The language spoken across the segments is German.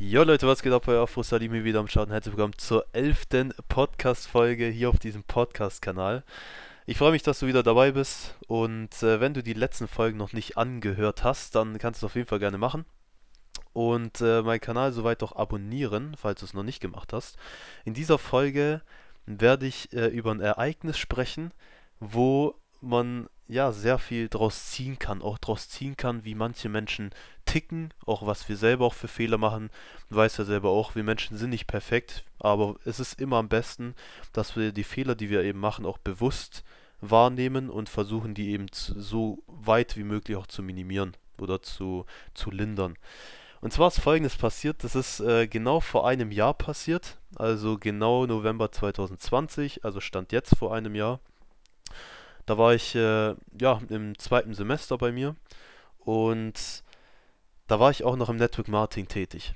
Jo Leute, was geht ab? Euer Afro Salimi wieder am Start herzlich willkommen zur elften Podcast-Folge hier auf diesem Podcast-Kanal. Ich freue mich, dass du wieder dabei bist und äh, wenn du die letzten Folgen noch nicht angehört hast, dann kannst du es auf jeden Fall gerne machen und äh, meinen Kanal soweit auch abonnieren, falls du es noch nicht gemacht hast. In dieser Folge werde ich äh, über ein Ereignis sprechen, wo man ja sehr viel draus ziehen kann, auch draus ziehen kann, wie manche Menschen ticken, auch was wir selber auch für Fehler machen. Du weißt ja selber auch, wir Menschen sind nicht perfekt, aber es ist immer am besten, dass wir die Fehler, die wir eben machen, auch bewusst wahrnehmen und versuchen, die eben so weit wie möglich auch zu minimieren oder zu, zu lindern. Und zwar ist Folgendes passiert, das ist äh, genau vor einem Jahr passiert, also genau November 2020, also stand jetzt vor einem Jahr. Da war ich äh, ja im zweiten Semester bei mir und da war ich auch noch im Network Marketing tätig.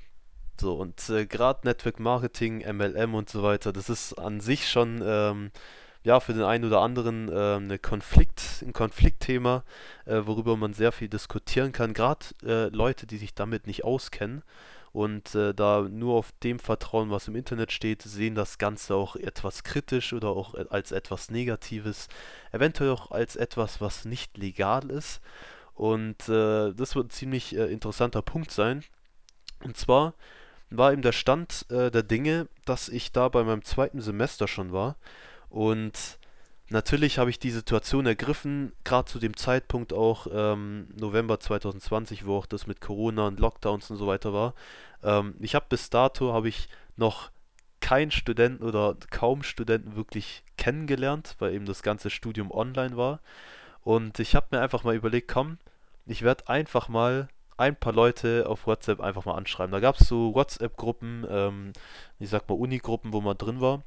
So, und äh, gerade Network Marketing, MLM und so weiter, das ist an sich schon ähm, ja für den einen oder anderen ähm, eine Konflikt, ein Konfliktthema, äh, worüber man sehr viel diskutieren kann. Gerade äh, Leute, die sich damit nicht auskennen und äh, da nur auf dem vertrauen, was im Internet steht, sehen das Ganze auch etwas kritisch oder auch äh, als etwas Negatives, eventuell auch als etwas, was nicht legal ist. Und äh, das wird ein ziemlich äh, interessanter Punkt sein. Und zwar war eben der Stand äh, der Dinge, dass ich da bei meinem zweiten Semester schon war. Und natürlich habe ich die Situation ergriffen, gerade zu dem Zeitpunkt auch ähm, November 2020, wo auch das mit Corona und Lockdowns und so weiter war. Ähm, ich habe bis dato habe ich noch keinen Studenten oder kaum Studenten wirklich kennengelernt, weil eben das ganze Studium online war. Und ich habe mir einfach mal überlegt, komm, ich werde einfach mal ein paar Leute auf WhatsApp einfach mal anschreiben. Da gab es so WhatsApp-Gruppen, ähm, ich sag mal Uni-Gruppen, wo man drin war.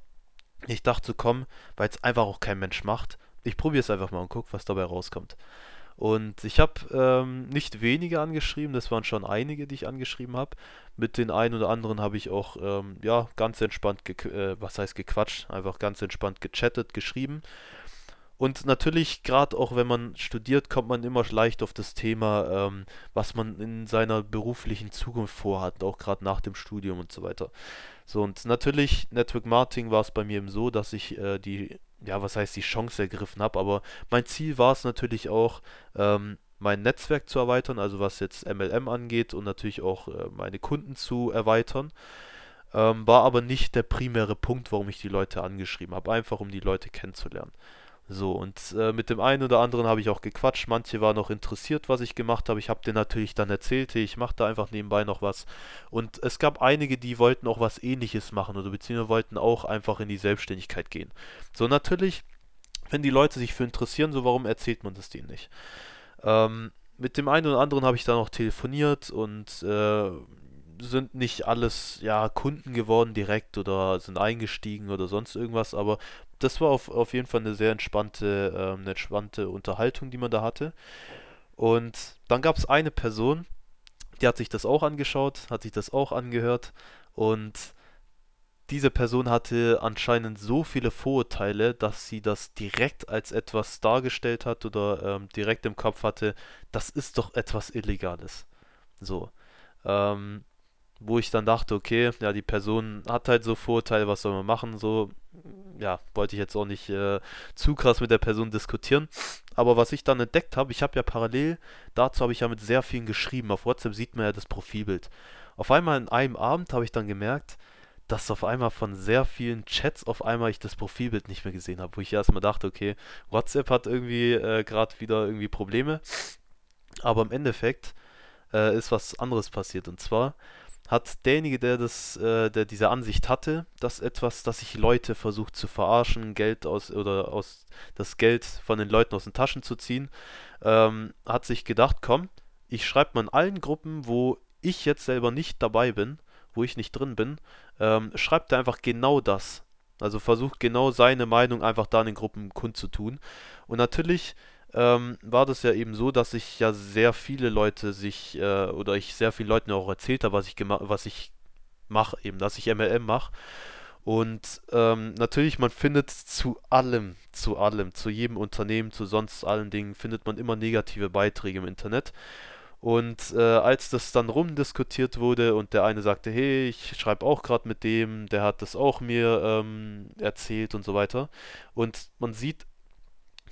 Ich dachte so, komm, weil es einfach auch kein Mensch macht. Ich probiere es einfach mal und gucke, was dabei rauskommt. Und ich habe ähm, nicht wenige angeschrieben, das waren schon einige, die ich angeschrieben habe. Mit den einen oder anderen habe ich auch, ähm, ja, ganz entspannt, äh, was heißt gequatscht, einfach ganz entspannt gechattet, geschrieben. Und natürlich, gerade auch wenn man studiert, kommt man immer leicht auf das Thema, ähm, was man in seiner beruflichen Zukunft vorhat, auch gerade nach dem Studium und so weiter. So, und natürlich, Network Marketing war es bei mir eben so, dass ich äh, die, ja, was heißt die Chance ergriffen habe, aber mein Ziel war es natürlich auch, ähm, mein Netzwerk zu erweitern, also was jetzt MLM angeht und natürlich auch äh, meine Kunden zu erweitern. Ähm, war aber nicht der primäre Punkt, warum ich die Leute angeschrieben habe, einfach um die Leute kennenzulernen. So, und äh, mit dem einen oder anderen habe ich auch gequatscht. Manche waren noch interessiert, was ich gemacht habe. Ich habe denen natürlich dann erzählt, hey, ich mache da einfach nebenbei noch was. Und es gab einige, die wollten auch was Ähnliches machen oder beziehungsweise wollten auch einfach in die Selbstständigkeit gehen. So, natürlich, wenn die Leute sich für interessieren, so warum erzählt man das denen nicht? Ähm, mit dem einen oder anderen habe ich dann auch telefoniert und äh, sind nicht alles ja Kunden geworden direkt oder sind eingestiegen oder sonst irgendwas, aber das war auf, auf jeden Fall eine sehr entspannte, ähm, eine entspannte Unterhaltung, die man da hatte. Und dann gab es eine Person, die hat sich das auch angeschaut, hat sich das auch angehört und diese Person hatte anscheinend so viele Vorurteile, dass sie das direkt als etwas dargestellt hat oder ähm, direkt im Kopf hatte, das ist doch etwas Illegales. So. Ähm, wo ich dann dachte, okay, ja, die Person hat halt so Vorurteile, was soll man machen? So, ja, wollte ich jetzt auch nicht äh, zu krass mit der Person diskutieren. Aber was ich dann entdeckt habe, ich habe ja parallel dazu habe ich ja mit sehr vielen geschrieben. Auf WhatsApp sieht man ja das Profilbild. Auf einmal in einem Abend habe ich dann gemerkt, dass auf einmal von sehr vielen Chats auf einmal ich das Profilbild nicht mehr gesehen habe, wo ich erstmal dachte, okay, WhatsApp hat irgendwie äh, gerade wieder irgendwie Probleme. Aber im Endeffekt äh, ist was anderes passiert. Und zwar hat derjenige, der das, äh, der diese Ansicht hatte, dass etwas, dass sich Leute versucht zu verarschen, Geld aus oder aus das Geld von den Leuten aus den Taschen zu ziehen, ähm, hat sich gedacht, komm, ich schreibe mal in allen Gruppen, wo ich jetzt selber nicht dabei bin, wo ich nicht drin bin, ähm, schreibt er einfach genau das. Also versucht genau seine Meinung einfach da in den Gruppen kundzutun. Und natürlich ähm, war das ja eben so, dass ich ja sehr viele Leute sich, äh, oder ich sehr vielen Leuten auch erzählt habe, was ich was ich mache, eben, dass ich MLM mache. Und ähm, natürlich, man findet zu allem, zu allem, zu jedem Unternehmen, zu sonst allen Dingen, findet man immer negative Beiträge im Internet. Und äh, als das dann rumdiskutiert wurde und der eine sagte, hey, ich schreibe auch gerade mit dem, der hat das auch mir ähm, erzählt und so weiter. Und man sieht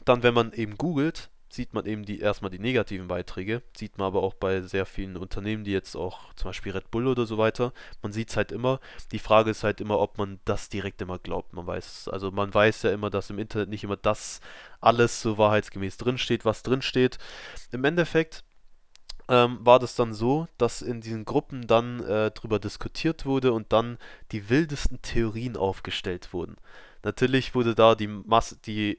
dann, wenn man eben googelt, sieht man eben die erstmal die negativen Beiträge, sieht man aber auch bei sehr vielen Unternehmen, die jetzt auch zum Beispiel Red Bull oder so weiter, man sieht es halt immer. Die Frage ist halt immer, ob man das direkt immer glaubt. Man weiß, also man weiß ja immer, dass im Internet nicht immer das alles so wahrheitsgemäß drinsteht, was drinsteht. Im Endeffekt ähm, war das dann so, dass in diesen Gruppen dann äh, drüber diskutiert wurde und dann die wildesten Theorien aufgestellt wurden. Natürlich wurde da die, Masse, die,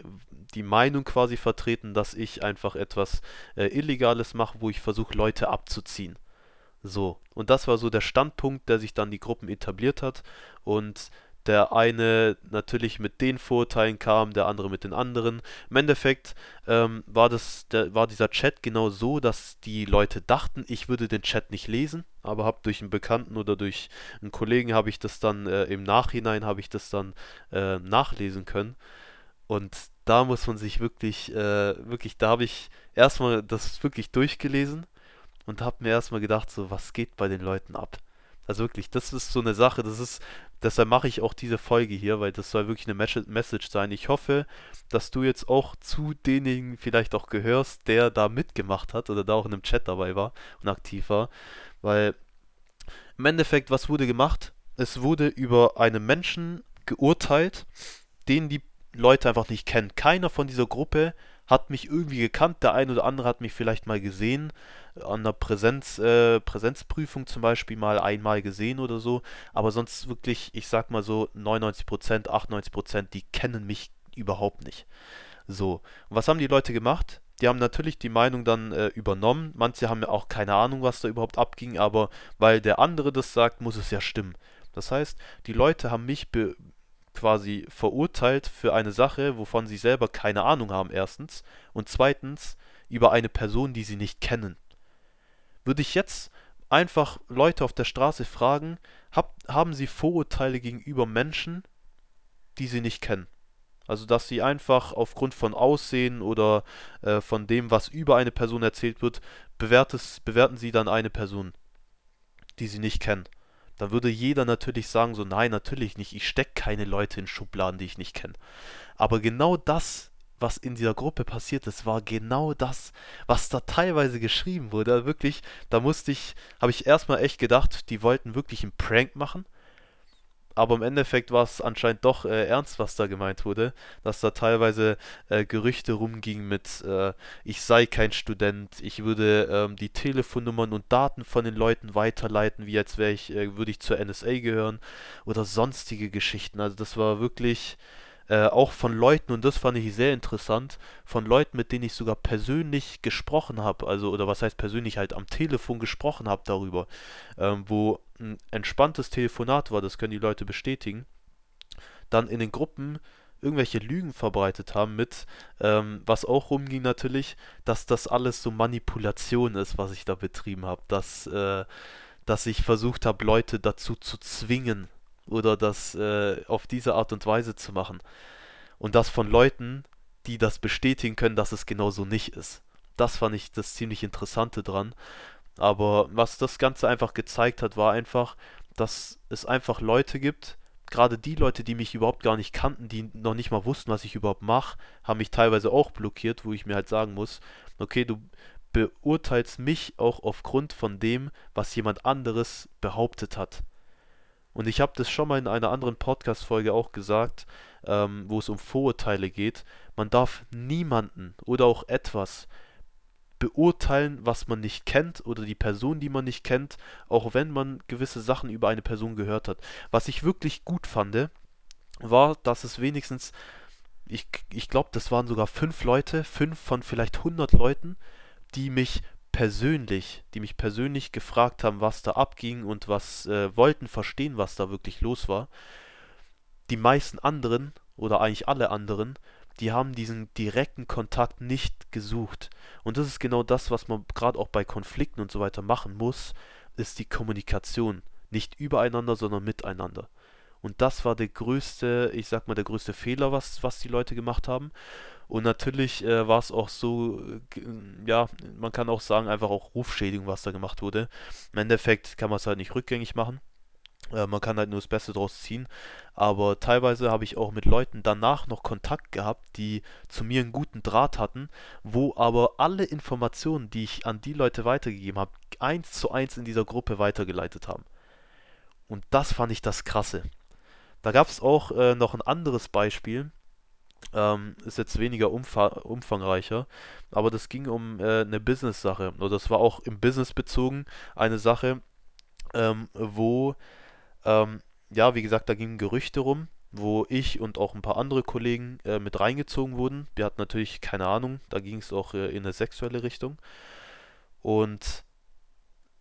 die Meinung quasi vertreten, dass ich einfach etwas äh, Illegales mache, wo ich versuche, Leute abzuziehen. So, und das war so der Standpunkt, der sich dann die Gruppen etabliert hat. Und der eine natürlich mit den Vorurteilen kam, der andere mit den anderen. Im Endeffekt ähm, war, das, der, war dieser Chat genau so, dass die Leute dachten, ich würde den Chat nicht lesen, aber habe durch einen Bekannten oder durch einen Kollegen habe ich das dann äh, im Nachhinein habe ich das dann äh, nachlesen können. Und da muss man sich wirklich, äh, wirklich, da habe ich erstmal das wirklich durchgelesen und habe mir erstmal gedacht, so, was geht bei den Leuten ab? Also wirklich, das ist so eine Sache, das ist, deshalb mache ich auch diese Folge hier, weil das soll wirklich eine Message sein. Ich hoffe, dass du jetzt auch zu denjenigen vielleicht auch gehörst, der da mitgemacht hat oder da auch in einem Chat dabei war und aktiv war, weil im Endeffekt, was wurde gemacht? Es wurde über einen Menschen geurteilt, den die Leute einfach nicht kennen. Keiner von dieser Gruppe hat mich irgendwie gekannt. Der eine oder andere hat mich vielleicht mal gesehen, an einer Präsenz, äh, Präsenzprüfung zum Beispiel mal einmal gesehen oder so. Aber sonst wirklich, ich sag mal so 99%, 98%, die kennen mich überhaupt nicht. So, was haben die Leute gemacht? Die haben natürlich die Meinung dann äh, übernommen. Manche haben ja auch keine Ahnung, was da überhaupt abging, aber weil der andere das sagt, muss es ja stimmen. Das heißt, die Leute haben mich quasi verurteilt für eine Sache, wovon sie selber keine Ahnung haben, erstens. Und zweitens über eine Person, die sie nicht kennen. Würde ich jetzt einfach Leute auf der Straße fragen, hab, haben sie Vorurteile gegenüber Menschen, die sie nicht kennen? Also, dass sie einfach aufgrund von Aussehen oder äh, von dem, was über eine Person erzählt wird, bewertes, bewerten sie dann eine Person, die sie nicht kennen. Dann würde jeder natürlich sagen, so nein, natürlich nicht, ich stecke keine Leute in Schubladen, die ich nicht kenne. Aber genau das, was in dieser Gruppe passiert ist, war genau das, was da teilweise geschrieben wurde. Wirklich, da musste ich, habe ich erstmal echt gedacht, die wollten wirklich einen Prank machen aber im Endeffekt war es anscheinend doch äh, ernst, was da gemeint wurde, dass da teilweise äh, Gerüchte rumgingen mit, äh, ich sei kein Student, ich würde ähm, die Telefonnummern und Daten von den Leuten weiterleiten, wie als wäre ich, äh, würde ich zur NSA gehören oder sonstige Geschichten. Also das war wirklich äh, auch von Leuten, und das fand ich sehr interessant, von Leuten, mit denen ich sogar persönlich gesprochen habe, also, oder was heißt persönlich, halt am Telefon gesprochen habe darüber, ähm, wo ein entspanntes Telefonat war, das können die Leute bestätigen, dann in den Gruppen irgendwelche Lügen verbreitet haben mit, ähm, was auch rumging natürlich, dass das alles so Manipulation ist, was ich da betrieben habe, dass, äh, dass ich versucht habe, Leute dazu zu zwingen oder das äh, auf diese Art und Weise zu machen. Und das von Leuten, die das bestätigen können, dass es genau so nicht ist. Das fand ich das ziemlich Interessante dran. Aber was das Ganze einfach gezeigt hat, war einfach, dass es einfach Leute gibt, gerade die Leute, die mich überhaupt gar nicht kannten, die noch nicht mal wussten, was ich überhaupt mache, haben mich teilweise auch blockiert, wo ich mir halt sagen muss, okay, du beurteilst mich auch aufgrund von dem, was jemand anderes behauptet hat. Und ich habe das schon mal in einer anderen Podcast-Folge auch gesagt, ähm, wo es um Vorurteile geht. Man darf niemanden oder auch etwas beurteilen, was man nicht kennt oder die Person, die man nicht kennt, auch wenn man gewisse Sachen über eine Person gehört hat. Was ich wirklich gut fand, war, dass es wenigstens, ich, ich glaube, das waren sogar fünf Leute, fünf von vielleicht hundert Leuten, die mich persönlich, die mich persönlich gefragt haben, was da abging und was äh, wollten verstehen, was da wirklich los war. Die meisten anderen oder eigentlich alle anderen, die haben diesen direkten Kontakt nicht gesucht. Und das ist genau das, was man gerade auch bei Konflikten und so weiter machen muss, ist die Kommunikation. Nicht übereinander, sondern miteinander. Und das war der größte, ich sag mal, der größte Fehler, was, was die Leute gemacht haben. Und natürlich äh, war es auch so, äh, ja, man kann auch sagen, einfach auch Rufschädigung, was da gemacht wurde. Im Endeffekt kann man es halt nicht rückgängig machen. Äh, man kann halt nur das Beste draus ziehen. Aber teilweise habe ich auch mit Leuten danach noch Kontakt gehabt, die zu mir einen guten Draht hatten, wo aber alle Informationen, die ich an die Leute weitergegeben habe, eins zu eins in dieser Gruppe weitergeleitet haben. Und das fand ich das Krasse. Da gab es auch äh, noch ein anderes Beispiel. Ähm, ist jetzt weniger umfa umfangreicher, aber das ging um äh, eine Business-Sache. Das war auch im Business bezogen eine Sache, ähm, wo ähm, ja, wie gesagt, da gingen Gerüchte rum, wo ich und auch ein paar andere Kollegen äh, mit reingezogen wurden. Wir hatten natürlich keine Ahnung, da ging es auch äh, in eine sexuelle Richtung. Und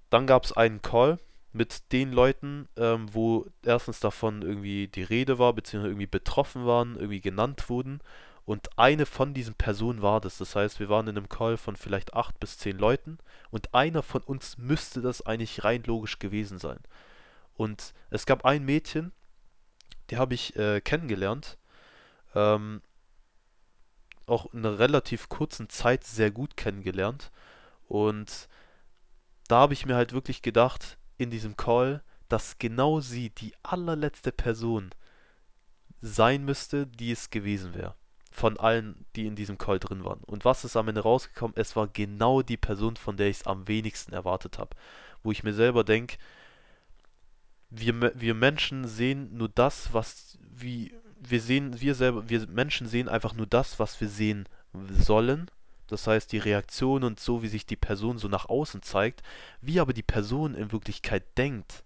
dann gab es einen Call mit den Leuten, ähm, wo erstens davon irgendwie die Rede war, beziehungsweise irgendwie betroffen waren, irgendwie genannt wurden. Und eine von diesen Personen war das. Das heißt, wir waren in einem Call von vielleicht acht bis zehn Leuten und einer von uns müsste das eigentlich rein logisch gewesen sein. Und es gab ein Mädchen, die habe ich äh, kennengelernt, ähm, auch in einer relativ kurzen Zeit sehr gut kennengelernt. Und da habe ich mir halt wirklich gedacht, in diesem Call, dass genau sie die allerletzte Person sein müsste, die es gewesen wäre. Von allen, die in diesem Call drin waren. Und was ist am Ende rausgekommen? Es war genau die Person, von der ich es am wenigsten erwartet habe. Wo ich mir selber denke, wir, wir Menschen sehen nur das, was wie wir sehen, wir selber, wir Menschen sehen einfach nur das, was wir sehen sollen. Das heißt, die Reaktion und so, wie sich die Person so nach außen zeigt, wie aber die Person in Wirklichkeit denkt,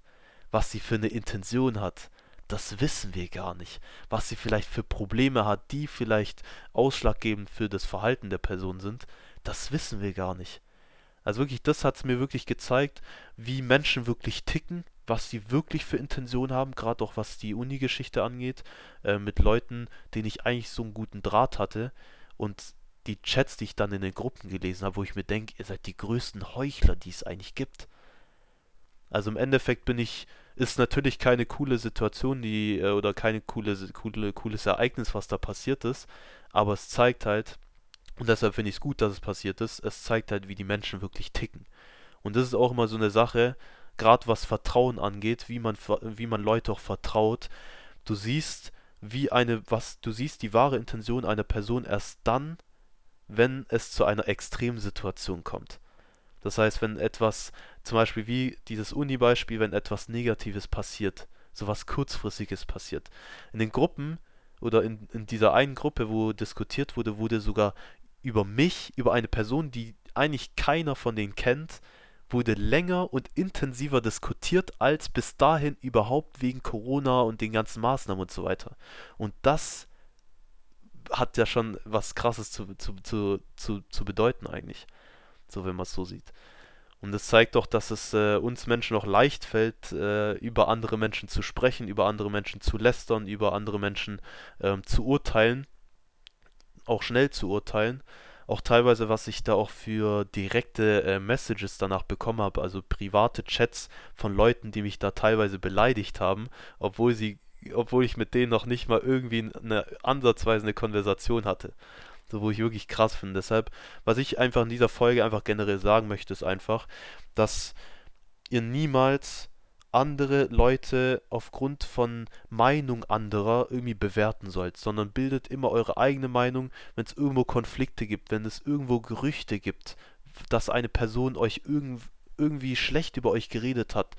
was sie für eine Intention hat, das wissen wir gar nicht. Was sie vielleicht für Probleme hat, die vielleicht ausschlaggebend für das Verhalten der Person sind, das wissen wir gar nicht. Also wirklich, das hat es mir wirklich gezeigt, wie Menschen wirklich ticken, was sie wirklich für Intention haben, gerade auch was die Uni-Geschichte angeht, äh, mit Leuten, denen ich eigentlich so einen guten Draht hatte und die Chats, die ich dann in den Gruppen gelesen habe, wo ich mir denke, ihr seid die größten Heuchler, die es eigentlich gibt. Also im Endeffekt bin ich, ist natürlich keine coole Situation, die, äh, oder keine coole, coole, cooles Ereignis, was da passiert ist, aber es zeigt halt, und deshalb finde ich es gut, dass es passiert ist, es zeigt halt, wie die Menschen wirklich ticken. Und das ist auch immer so eine Sache, gerade was Vertrauen angeht, wie man, wie man Leute auch vertraut. Du siehst, wie eine, was, du siehst die wahre Intention einer Person erst dann, wenn es zu einer Extremsituation kommt. Das heißt, wenn etwas, zum Beispiel wie dieses Uni-Beispiel, wenn etwas Negatives passiert, sowas Kurzfristiges passiert. In den Gruppen oder in, in dieser einen Gruppe, wo diskutiert wurde, wurde sogar über mich, über eine Person, die eigentlich keiner von denen kennt, wurde länger und intensiver diskutiert als bis dahin überhaupt wegen Corona und den ganzen Maßnahmen und so weiter. Und das hat ja schon was Krasses zu, zu, zu, zu, zu bedeuten eigentlich, so wenn man es so sieht. Und es zeigt doch, dass es äh, uns Menschen auch leicht fällt, äh, über andere Menschen zu sprechen, über andere Menschen zu lästern, über andere Menschen ähm, zu urteilen, auch schnell zu urteilen auch teilweise, was ich da auch für direkte äh, Messages danach bekommen habe, also private Chats von Leuten, die mich da teilweise beleidigt haben, obwohl sie, obwohl ich mit denen noch nicht mal irgendwie eine ansatzweise eine Konversation hatte. So, wo ich wirklich krass finde. Deshalb, was ich einfach in dieser Folge einfach generell sagen möchte, ist einfach, dass ihr niemals andere Leute aufgrund von Meinung anderer irgendwie bewerten sollt, sondern bildet immer eure eigene Meinung, wenn es irgendwo Konflikte gibt, wenn es irgendwo Gerüchte gibt, dass eine Person euch irgend, irgendwie schlecht über euch geredet hat,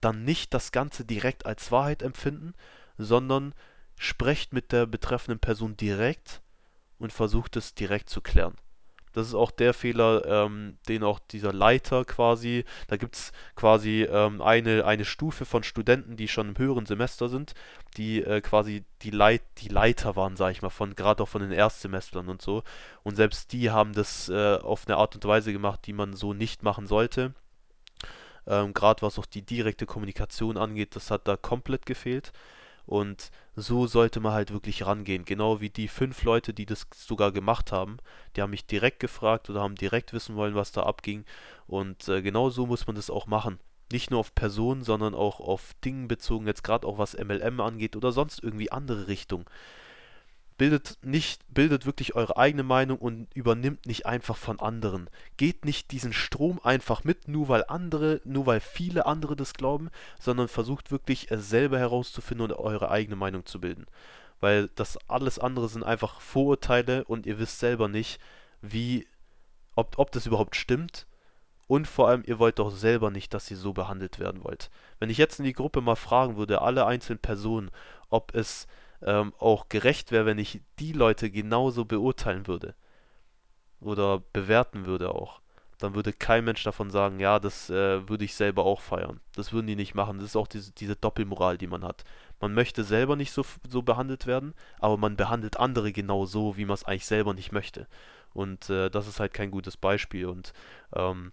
dann nicht das Ganze direkt als Wahrheit empfinden, sondern sprecht mit der betreffenden Person direkt und versucht es direkt zu klären. Das ist auch der Fehler, ähm, den auch dieser Leiter quasi, da gibt es quasi ähm, eine, eine Stufe von Studenten, die schon im höheren Semester sind, die äh, quasi die, Leit, die Leiter waren, sag ich mal, von gerade auch von den Erstsemestern und so. Und selbst die haben das äh, auf eine Art und Weise gemacht, die man so nicht machen sollte. Ähm, gerade was auch die direkte Kommunikation angeht, das hat da komplett gefehlt. Und so sollte man halt wirklich rangehen. Genau wie die fünf Leute, die das sogar gemacht haben. Die haben mich direkt gefragt oder haben direkt wissen wollen, was da abging. Und äh, genau so muss man das auch machen. nicht nur auf Personen, sondern auch auf Dinge bezogen, jetzt gerade auch was MLM angeht oder sonst irgendwie andere Richtungen. Bildet nicht, bildet wirklich eure eigene Meinung und übernimmt nicht einfach von anderen. Geht nicht diesen Strom einfach mit, nur weil andere, nur weil viele andere das glauben, sondern versucht wirklich es selber herauszufinden und eure eigene Meinung zu bilden. Weil das alles andere sind einfach Vorurteile und ihr wisst selber nicht, wie, ob, ob das überhaupt stimmt und vor allem, ihr wollt doch selber nicht, dass ihr so behandelt werden wollt. Wenn ich jetzt in die Gruppe mal fragen würde, alle einzelnen Personen, ob es ähm, auch gerecht wäre, wenn ich die Leute genauso beurteilen würde oder bewerten würde auch, dann würde kein Mensch davon sagen, ja, das äh, würde ich selber auch feiern. Das würden die nicht machen. Das ist auch diese, diese Doppelmoral, die man hat. Man möchte selber nicht so, so behandelt werden, aber man behandelt andere genau so, wie man es eigentlich selber nicht möchte. Und äh, das ist halt kein gutes Beispiel. Und ähm,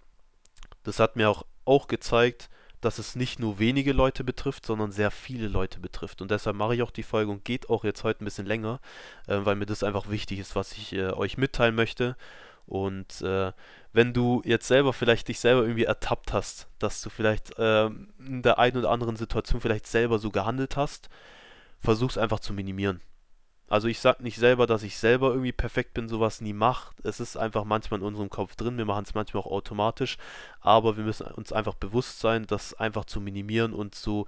das hat mir auch, auch gezeigt, dass es nicht nur wenige Leute betrifft, sondern sehr viele Leute betrifft. Und deshalb mache ich auch die Folge und geht auch jetzt heute ein bisschen länger, äh, weil mir das einfach wichtig ist, was ich äh, euch mitteilen möchte. Und äh, wenn du jetzt selber vielleicht dich selber irgendwie ertappt hast, dass du vielleicht ähm, in der einen oder anderen Situation vielleicht selber so gehandelt hast, versuch es einfach zu minimieren. Also ich sag nicht selber, dass ich selber irgendwie perfekt bin, sowas nie macht. Es ist einfach manchmal in unserem Kopf drin, wir machen es manchmal auch automatisch, aber wir müssen uns einfach bewusst sein, das einfach zu minimieren und so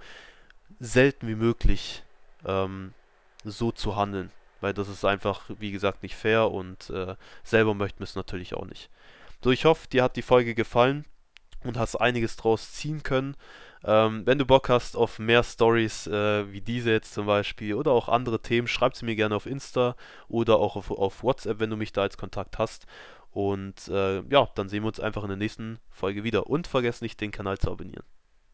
selten wie möglich ähm, so zu handeln. Weil das ist einfach, wie gesagt, nicht fair und äh, selber möchten wir es natürlich auch nicht. So, ich hoffe, dir hat die Folge gefallen und hast einiges draus ziehen können. Ähm, wenn du Bock hast auf mehr Stories äh, wie diese jetzt zum Beispiel oder auch andere Themen, schreib sie mir gerne auf Insta oder auch auf, auf WhatsApp, wenn du mich da als Kontakt hast. Und äh, ja, dann sehen wir uns einfach in der nächsten Folge wieder. Und vergesst nicht, den Kanal zu abonnieren.